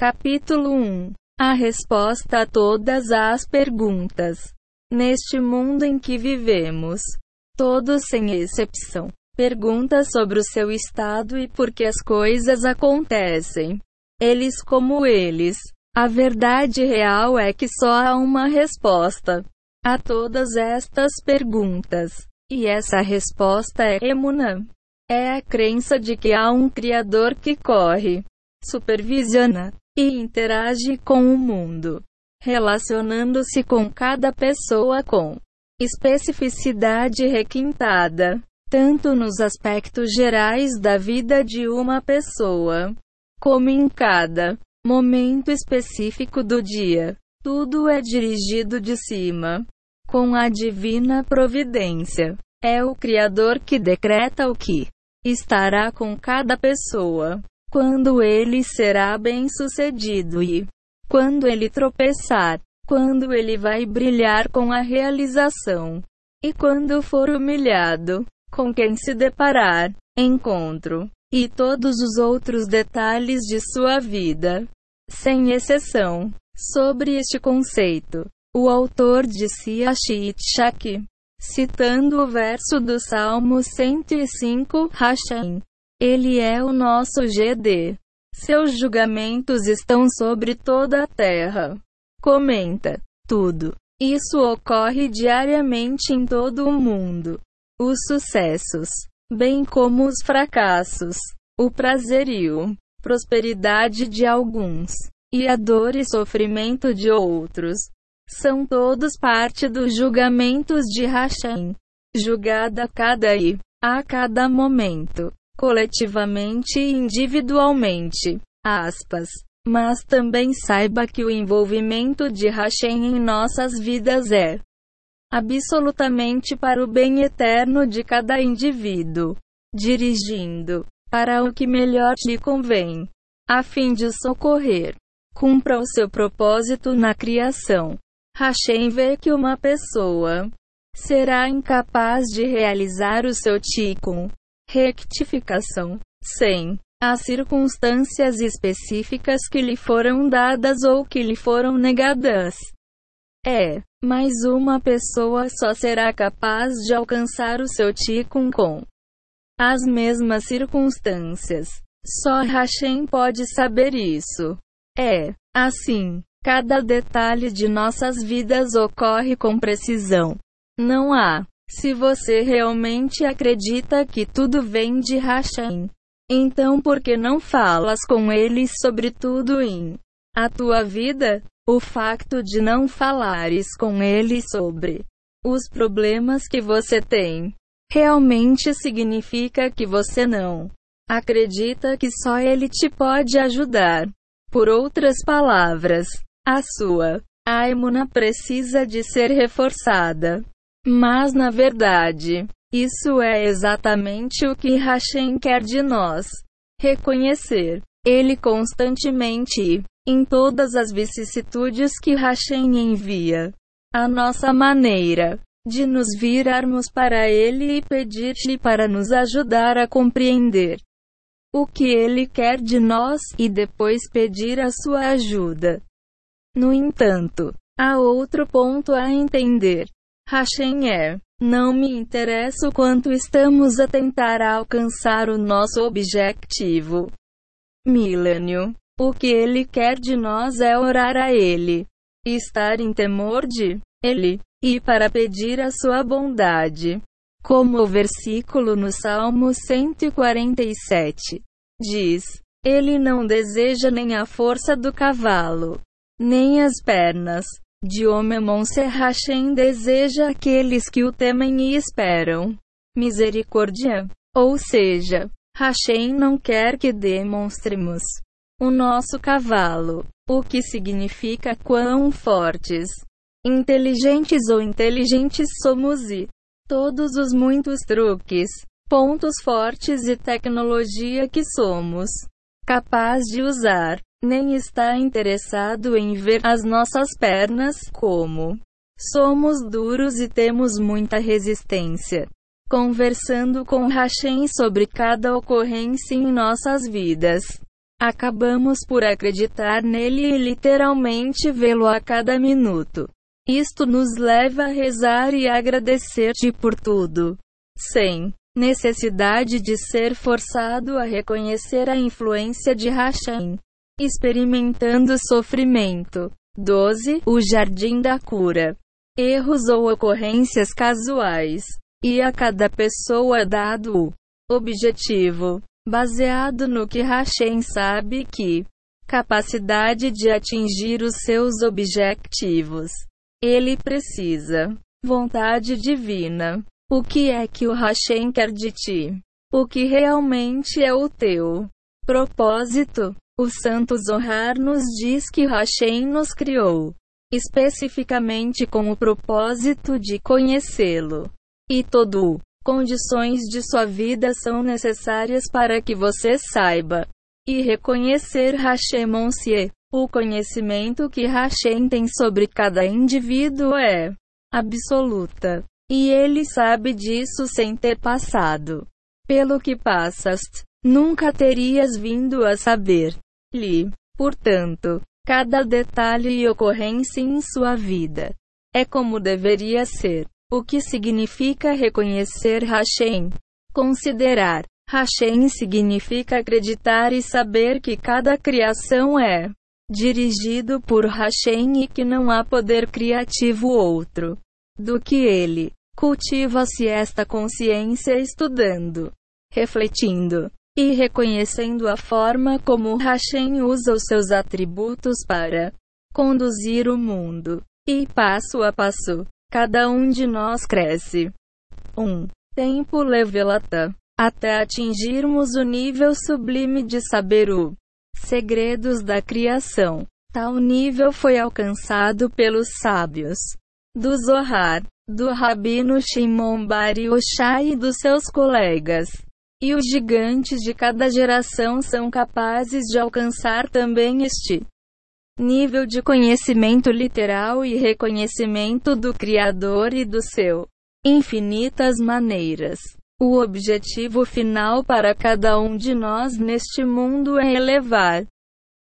Capítulo 1 A resposta a todas as perguntas. Neste mundo em que vivemos, todos sem exceção, pergunta sobre o seu estado e por que as coisas acontecem. Eles como eles. A verdade real é que só há uma resposta a todas estas perguntas. E essa resposta é emuna. É a crença de que há um Criador que corre, supervisiona e interage com o mundo, relacionando-se com cada pessoa com especificidade requintada, tanto nos aspectos gerais da vida de uma pessoa, como em cada momento específico do dia. Tudo é dirigido de cima, com a divina providência. É o Criador que decreta o que estará com cada pessoa, quando ele será bem-sucedido e quando ele tropeçar, quando ele vai brilhar com a realização, e quando for humilhado, com quem se deparar, encontro, e todos os outros detalhes de sua vida, sem exceção. Sobre este conceito, o autor disse a Shitshak, citando o verso do Salmo 105, Hashem, ele é o nosso GD. Seus julgamentos estão sobre toda a terra. Comenta. Tudo. Isso ocorre diariamente em todo o mundo. Os sucessos, bem como os fracassos, o prazerio, prosperidade de alguns, e a dor e sofrimento de outros, são todos parte dos julgamentos de Hashem, julgada a cada e a cada momento coletivamente e individualmente. Aspas. Mas também saiba que o envolvimento de Hashem em nossas vidas é absolutamente para o bem eterno de cada indivíduo, dirigindo para o que melhor lhe convém, a fim de socorrer. Cumpra o seu propósito na criação. Hashem vê que uma pessoa será incapaz de realizar o seu tikkun, Rectificação. 100. As circunstâncias específicas que lhe foram dadas ou que lhe foram negadas. É, mas uma pessoa só será capaz de alcançar o seu tikkun com as mesmas circunstâncias. Só Hashem pode saber isso. É, assim, cada detalhe de nossas vidas ocorre com precisão. Não há se você realmente acredita que tudo vem de Hashem, então por que não falas com eles sobre tudo em a tua vida? O facto de não falares com ele sobre os problemas que você tem realmente significa que você não acredita que só ele te pode ajudar. Por outras palavras, a sua Aimuna precisa de ser reforçada. Mas na verdade, isso é exatamente o que Hashem quer de nós. Reconhecer ele constantemente, em todas as vicissitudes que Hashem envia. A nossa maneira de nos virarmos para Ele e pedir-lhe para nos ajudar a compreender o que Ele quer de nós e depois pedir a sua ajuda. No entanto, há outro ponto a entender. Hashem é. Não me interessa o quanto estamos a tentar alcançar o nosso objetivo. Milênio. O que ele quer de nós é orar a ele, estar em temor de ele, e para pedir a sua bondade. Como o versículo no Salmo 147 diz: Ele não deseja nem a força do cavalo, nem as pernas, de Omemonse Hashem deseja aqueles que o temem e esperam misericórdia. Ou seja, Hashem não quer que demonstremos o nosso cavalo, o que significa quão fortes, inteligentes ou inteligentes somos e todos os muitos truques, pontos fortes e tecnologia que somos capaz de usar nem está interessado em ver as nossas pernas como somos duros e temos muita resistência. Conversando com Hashem sobre cada ocorrência em nossas vidas, Acabamos por acreditar nele e literalmente vê-lo a cada minuto. Isto nos leva a rezar e agradecer-te por tudo. Sem necessidade de ser forçado a reconhecer a influência de Hashem. Experimentando sofrimento. 12. O Jardim da Cura. Erros ou ocorrências casuais. E a cada pessoa dado o objetivo, baseado no que Hashem sabe que capacidade de atingir os seus objetivos. Ele precisa. Vontade divina. O que é que o Hashem quer de ti? O que realmente é o teu propósito? O Santo Zohar nos diz que Hashem nos criou especificamente com o propósito de conhecê-lo. E todo condições de sua vida são necessárias para que você saiba e reconhecer Hashem O conhecimento que Hashem tem sobre cada indivíduo é absoluta. E ele sabe disso sem ter passado. Pelo que passaste, nunca terias vindo a saber. Li, portanto, cada detalhe e ocorrência em sua vida. É como deveria ser. O que significa reconhecer Hashem? Considerar. Hashem significa acreditar e saber que cada criação é dirigido por Hashem e que não há poder criativo outro do que ele. Cultiva-se esta consciência estudando, refletindo e reconhecendo a forma como Hashem usa os seus atributos para conduzir o mundo. E passo a passo, cada um de nós cresce. 1. Um, tempo levelata. Até atingirmos o nível sublime de saber o segredos da criação. Tal nível foi alcançado pelos sábios do Zohar, do Rabino Shimon Bar Yochai e dos seus colegas. E os gigantes de cada geração são capazes de alcançar também este nível de conhecimento literal e reconhecimento do Criador e do seu infinitas maneiras. O objetivo final para cada um de nós neste mundo é elevar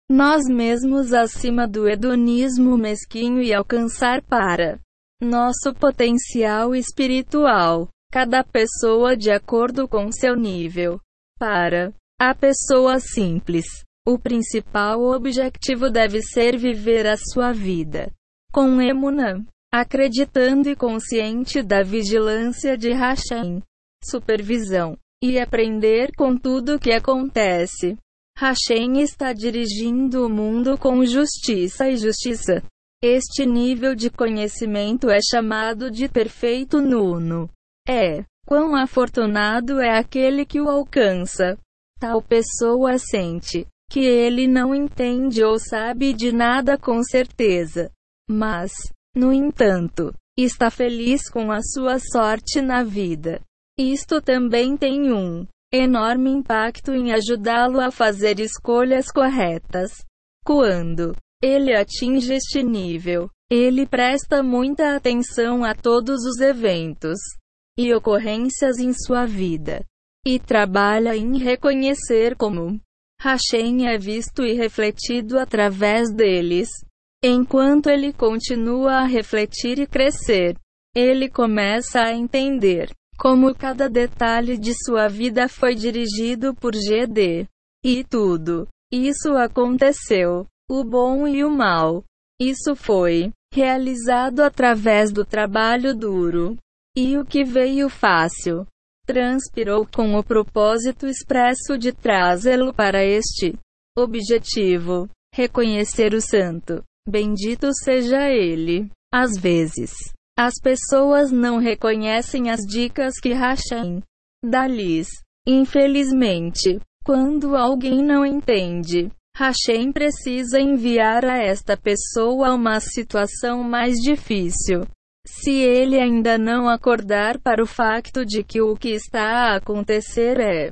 nós mesmos acima do hedonismo mesquinho e alcançar para nosso potencial espiritual, cada pessoa de acordo com seu nível. Para a pessoa simples, o principal objetivo deve ser viver a sua vida com emuna, acreditando e consciente da vigilância de Hashem, supervisão e aprender com tudo o que acontece. Hashem está dirigindo o mundo com justiça e justiça. Este nível de conhecimento é chamado de perfeito nuno. É, quão afortunado é aquele que o alcança. Tal pessoa sente que ele não entende ou sabe de nada com certeza. Mas, no entanto, está feliz com a sua sorte na vida. Isto também tem um enorme impacto em ajudá-lo a fazer escolhas corretas. Quando ele atinge este nível. Ele presta muita atenção a todos os eventos e ocorrências em sua vida e trabalha em reconhecer como Hashem é visto e refletido através deles. Enquanto ele continua a refletir e crescer, ele começa a entender como cada detalhe de sua vida foi dirigido por GD. E tudo isso aconteceu o bom e o mal. Isso foi realizado através do trabalho duro. E o que veio fácil transpirou com o propósito expresso de trazê-lo para este objetivo. Reconhecer o santo. Bendito seja ele. Às vezes, as pessoas não reconhecem as dicas que Hashem dá-lhes. Infelizmente, quando alguém não entende Hashem precisa enviar a esta pessoa uma situação mais difícil. Se ele ainda não acordar para o facto de que o que está a acontecer é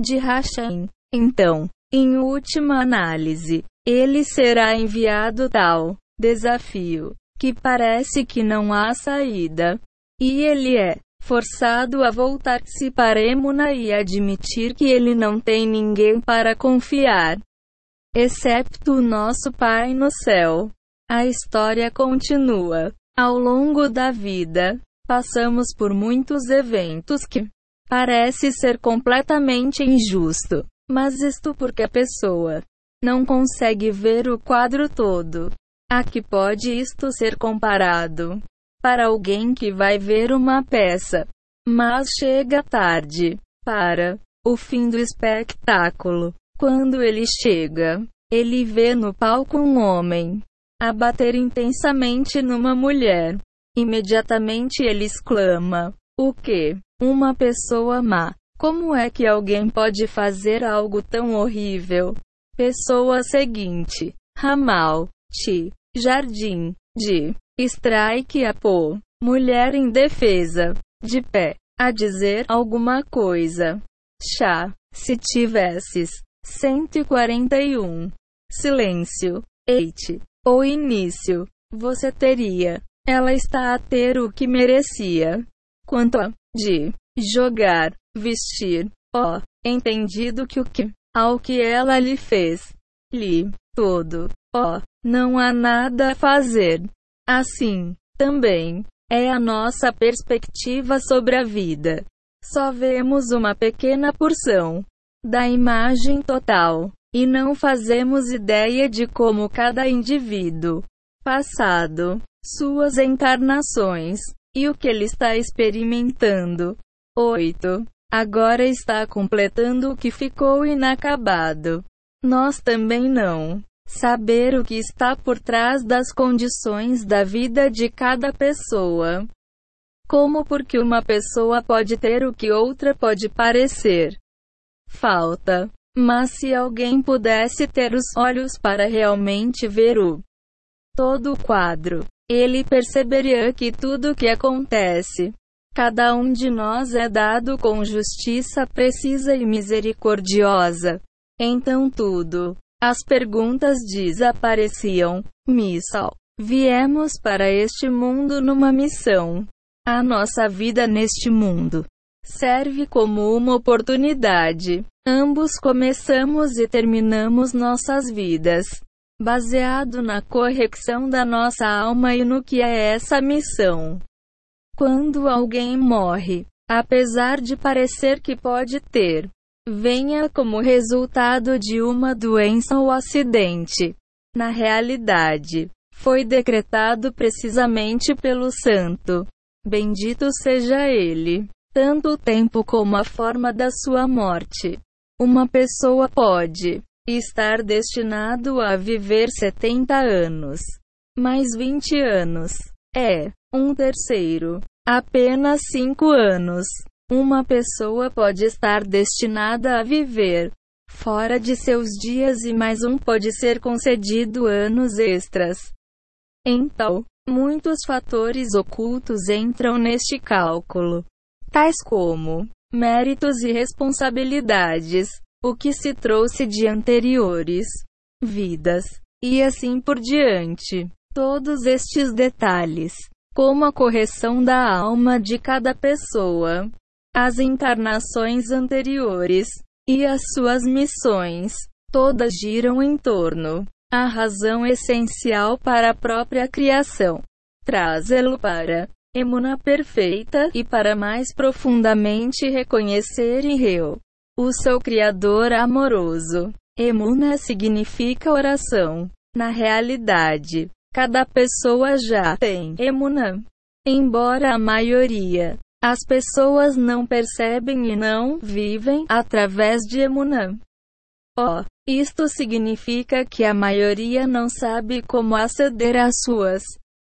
de Hashem, então, em última análise, ele será enviado tal desafio que parece que não há saída. E ele é forçado a voltar-se para Emuna e admitir que ele não tem ninguém para confiar. Excepto o nosso Pai no céu. A história continua. Ao longo da vida, passamos por muitos eventos que parece ser completamente injusto, mas isto porque a pessoa não consegue ver o quadro todo. A que pode isto ser comparado? Para alguém que vai ver uma peça, mas chega tarde para o fim do espetáculo. Quando ele chega, ele vê no palco um homem a bater intensamente numa mulher. Imediatamente ele exclama: O que? Uma pessoa má. Como é que alguém pode fazer algo tão horrível? Pessoa seguinte: Ramal, Ti, Jardim, de Strike a pô. Mulher indefesa, de pé, a dizer alguma coisa. Chá, se tivesses. 141. Silêncio. Eite. O início. Você teria. Ela está a ter o que merecia. Quanto a de jogar, vestir, ó, entendido que o que ao que ela lhe fez, lhe todo, ó, não há nada a fazer. Assim, também é a nossa perspectiva sobre a vida. Só vemos uma pequena porção da imagem total e não fazemos ideia de como cada indivíduo, passado, suas encarnações e o que ele está experimentando. 8. Agora está completando o que ficou inacabado. Nós também não. Saber o que está por trás das condições da vida de cada pessoa. Como porque uma pessoa pode ter o que outra pode parecer. Falta. Mas se alguém pudesse ter os olhos para realmente ver o todo o quadro, ele perceberia que tudo o que acontece, cada um de nós é dado com justiça precisa e misericordiosa. Então tudo, as perguntas desapareciam. Missal. Viemos para este mundo numa missão. A nossa vida neste mundo serve como uma oportunidade. Ambos começamos e terminamos nossas vidas, baseado na correção da nossa alma e no que é essa missão. Quando alguém morre, apesar de parecer que pode ter, venha como resultado de uma doença ou acidente. Na realidade, foi decretado precisamente pelo Santo. Bendito seja ele tanto o tempo como a forma da sua morte. Uma pessoa pode estar destinado a viver 70 anos, mais 20 anos. É um terceiro, apenas 5 anos. Uma pessoa pode estar destinada a viver fora de seus dias e mais um pode ser concedido anos extras. Então, muitos fatores ocultos entram neste cálculo tais como méritos e responsabilidades, o que se trouxe de anteriores vidas, e assim por diante. Todos estes detalhes, como a correção da alma de cada pessoa, as encarnações anteriores e as suas missões, todas giram em torno a razão essencial para a própria criação. Trazê-lo para emuna perfeita, e para mais profundamente reconhecer em Reu, o seu Criador amoroso. Emuna significa oração. Na realidade, cada pessoa já tem emuna. Embora a maioria, as pessoas não percebem e não vivem através de emuna. Oh, isto significa que a maioria não sabe como aceder às suas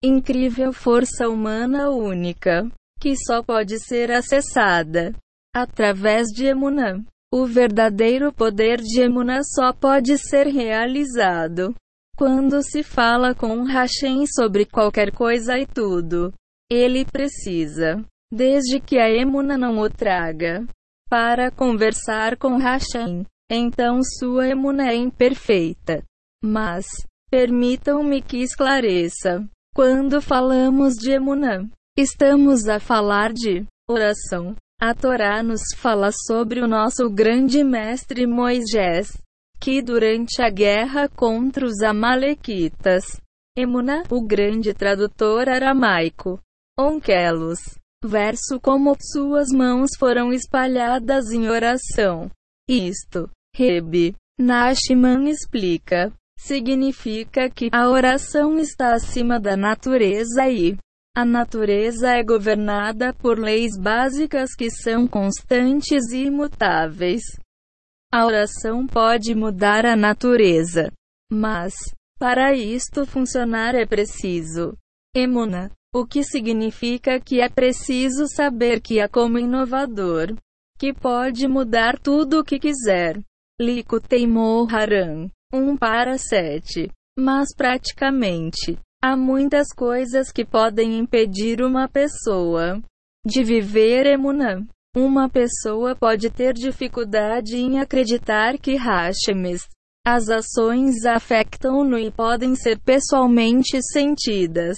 incrível força humana única, que só pode ser acessada através de Emunã. O verdadeiro poder de Emunã só pode ser realizado quando se fala com Hashem sobre qualquer coisa e tudo. Ele precisa, desde que a Emuna não o traga, para conversar com Hashem. Então sua Emuna é imperfeita. Mas, permitam-me que esclareça. Quando falamos de Emunã, estamos a falar de oração. A Torá nos fala sobre o nosso grande mestre Moisés, que durante a guerra contra os Amalequitas, Emuna, o grande tradutor aramaico, Onkelos, verso como suas mãos foram espalhadas em oração. Isto, Rebe, Nashman explica, significa que a oração está acima da natureza e a natureza é governada por leis básicas que são constantes e imutáveis. A oração pode mudar a natureza, mas, para isto funcionar é preciso emuna, o que significa que é preciso saber que há como inovador, que pode mudar tudo o que quiser. Lico teimou Haran. 1 para 7. Mas praticamente, há muitas coisas que podem impedir uma pessoa de viver emunã. Uma pessoa pode ter dificuldade em acreditar que Hashemis, as ações afetam-no e podem ser pessoalmente sentidas.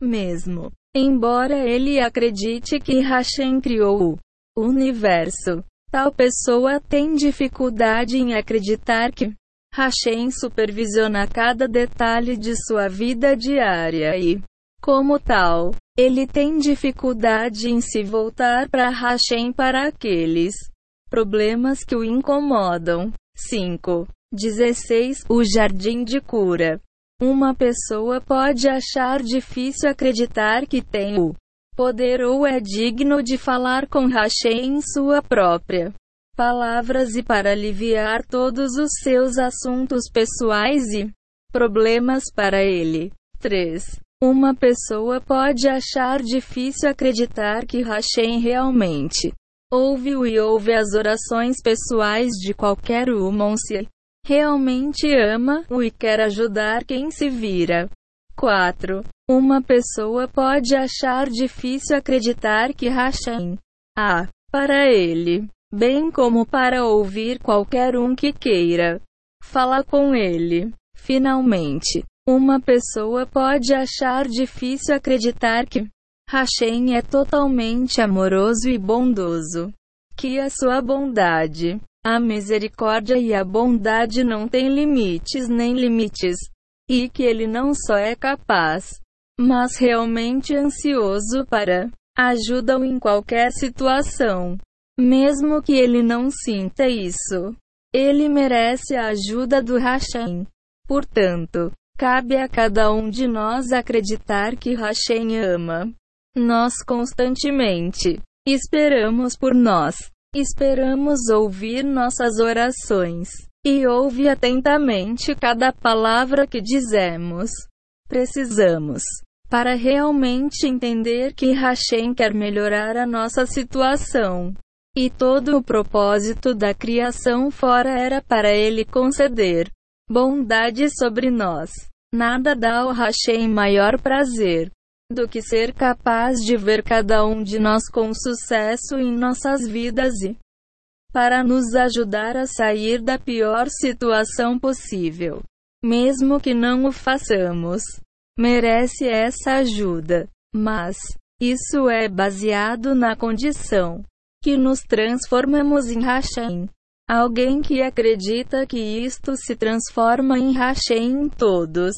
Mesmo, embora ele acredite que Hashem criou o universo, tal pessoa tem dificuldade em acreditar que Hashem supervisiona cada detalhe de sua vida diária e, como tal, ele tem dificuldade em se voltar para Hashem para aqueles problemas que o incomodam. 5. 16. O Jardim de Cura. Uma pessoa pode achar difícil acreditar que tem o poder ou é digno de falar com Hashem em sua própria palavras e para aliviar todos os seus assuntos pessoais e problemas para ele. 3. Uma pessoa pode achar difícil acreditar que Hashem realmente ouve-o e ouve as orações pessoais de qualquer um se realmente ama-o e quer ajudar quem se vira. 4. Uma pessoa pode achar difícil acreditar que Hashem há, para ele, bem como para ouvir qualquer um que queira. Fala com ele. Finalmente, uma pessoa pode achar difícil acreditar que Hashem é totalmente amoroso e bondoso. Que a sua bondade, a misericórdia e a bondade não têm limites nem limites. E que ele não só é capaz, mas realmente ansioso para ajuda-o em qualquer situação. Mesmo que ele não sinta isso, ele merece a ajuda do Hashem. Portanto, cabe a cada um de nós acreditar que Hashem ama nós constantemente. Esperamos por nós. Esperamos ouvir nossas orações. E ouve atentamente cada palavra que dizemos. Precisamos, para realmente entender que Hashem quer melhorar a nossa situação, e todo o propósito da criação fora era para ele conceder bondade sobre nós. Nada dá ao Hashem maior prazer do que ser capaz de ver cada um de nós com sucesso em nossas vidas e para nos ajudar a sair da pior situação possível. Mesmo que não o façamos, merece essa ajuda. Mas, isso é baseado na condição que nos transformamos em Hashem. Alguém que acredita que isto se transforma em Hashem em todos.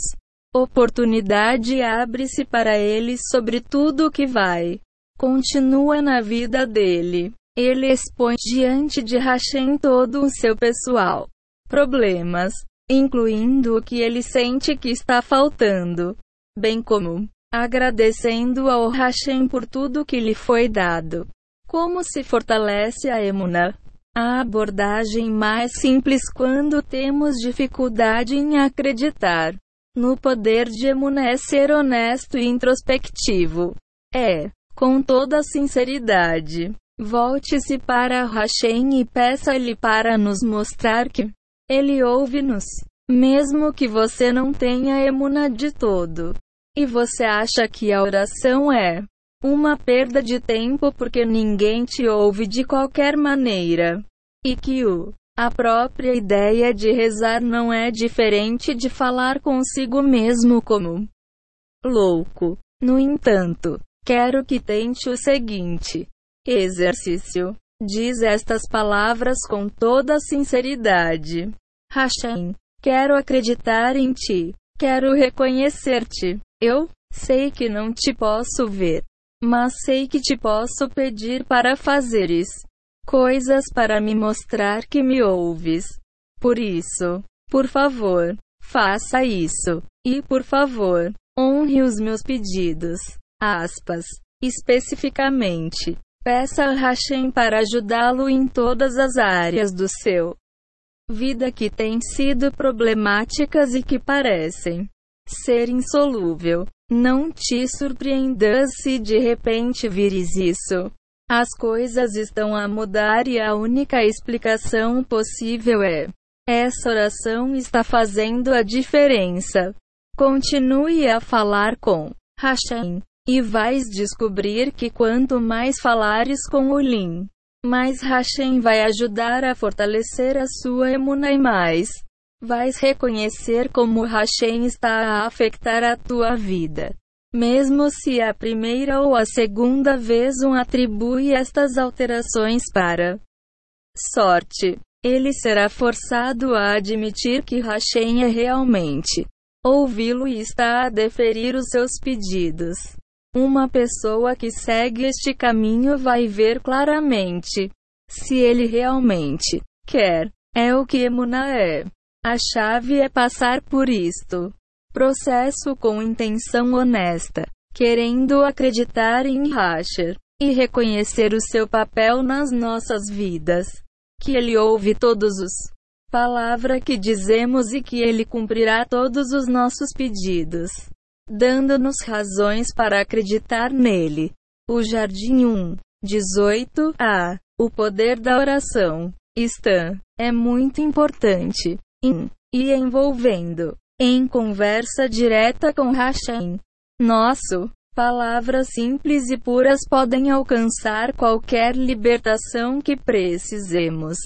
Oportunidade abre-se para ele sobre tudo o que vai. Continua na vida dele. Ele expõe diante de Hashem todo o seu pessoal. Problemas, incluindo o que ele sente que está faltando, bem como agradecendo ao Hashem por tudo que lhe foi dado. Como se fortalece a emuna? A abordagem mais simples quando temos dificuldade em acreditar no poder de emuna é ser honesto e introspectivo. É, com toda sinceridade, volte-se para Hashem e peça-lhe para nos mostrar que ele ouve-nos, mesmo que você não tenha emuna de todo. E você acha que a oração é uma perda de tempo porque ninguém te ouve de qualquer maneira. E que o a própria ideia de rezar não é diferente de falar consigo mesmo como louco. No entanto, quero que tente o seguinte exercício. Diz estas palavras com toda sinceridade. Hashem, quero acreditar em ti. Quero reconhecer-te. Eu sei que não te posso ver, mas sei que te posso pedir para fazeres coisas para me mostrar que me ouves. Por isso, por favor, faça isso. E por favor, honre os meus pedidos. Aspas. Especificamente, peça a Hashem para ajudá-lo em todas as áreas do seu vida que têm sido problemáticas e que parecem ser insolúvel. Não te surpreendas se de repente vires isso. As coisas estão a mudar e a única explicação possível é: essa oração está fazendo a diferença. Continue a falar com Hashem, e vais descobrir que quanto mais falares com o Lin, mais Hashem vai ajudar a fortalecer a sua emuna e mais vais reconhecer como Hashem está a afetar a tua vida. Mesmo se a primeira ou a segunda vez um atribui estas alterações para sorte, ele será forçado a admitir que Hashem é realmente ouvi-lo e está a deferir os seus pedidos. Uma pessoa que segue este caminho vai ver claramente se ele realmente quer. É o que Emuna é. A chave é passar por isto. Processo com intenção honesta, querendo acreditar em Rasher e reconhecer o seu papel nas nossas vidas. Que ele ouve todos os palavra que dizemos e que ele cumprirá todos os nossos pedidos dando-nos razões para acreditar nele. O Jardim 1, 18 a. O poder da oração. Stan. É muito importante. E envolvendo. Em conversa direta com Hashem. Nosso. Palavras simples e puras podem alcançar qualquer libertação que precisemos.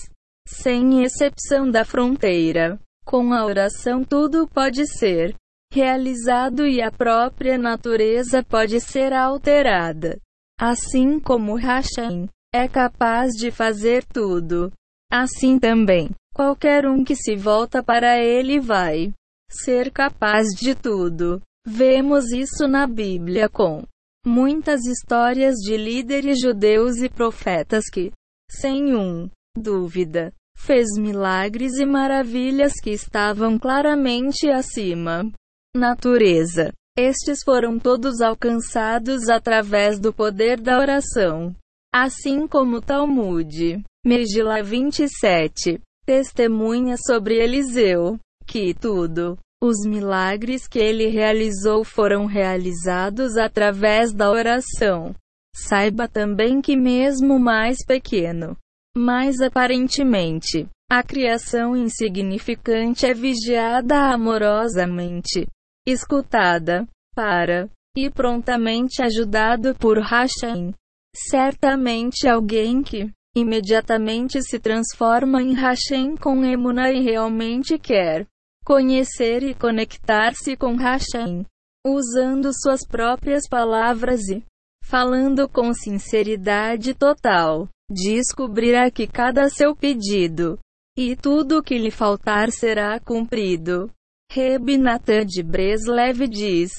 Sem exceção da fronteira. Com a oração tudo pode ser realizado e a própria natureza pode ser alterada. Assim como Hashem é capaz de fazer tudo. Assim também, qualquer um que se volta para ele vai ser capaz de tudo. Vemos isso na Bíblia com muitas histórias de líderes judeus e profetas que, sem um dúvida, fez milagres e maravilhas que estavam claramente acima natureza. Estes foram todos alcançados através do poder da oração. Assim como Talmud, Megillah 27, testemunha sobre Eliseu, que tudo, os milagres que ele realizou foram realizados através da oração. Saiba também que, mesmo mais pequeno, mais aparentemente, a criação insignificante é vigiada amorosamente escutada, para, e prontamente ajudado por Hashem. Certamente alguém que, imediatamente se transforma em Hashem com Emuna e realmente quer conhecer e conectar-se com Hashem, usando suas próprias palavras e falando com sinceridade total, descobrirá que cada seu pedido e tudo o que lhe faltar será cumprido. Reb Natan de Breslev diz: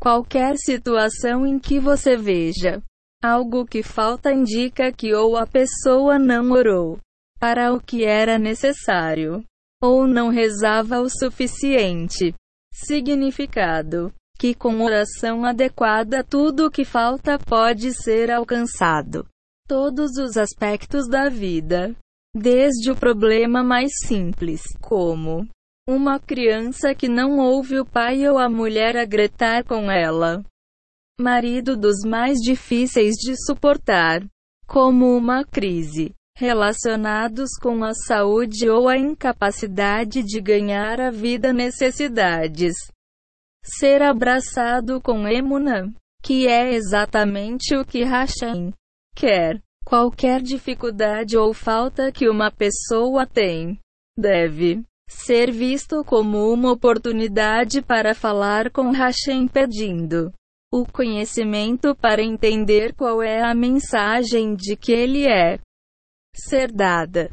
Qualquer situação em que você veja algo que falta indica que ou a pessoa não orou para o que era necessário, ou não rezava o suficiente. Significado: que com oração adequada tudo o que falta pode ser alcançado. Todos os aspectos da vida, desde o problema mais simples, como uma criança que não ouve o pai ou a mulher a gritar com ela. Marido dos mais difíceis de suportar. Como uma crise. Relacionados com a saúde ou a incapacidade de ganhar a vida necessidades. Ser abraçado com emuna. Que é exatamente o que Hashem quer. Qualquer dificuldade ou falta que uma pessoa tem. Deve ser visto como uma oportunidade para falar com Hashem pedindo o conhecimento para entender qual é a mensagem de que ele é ser dada.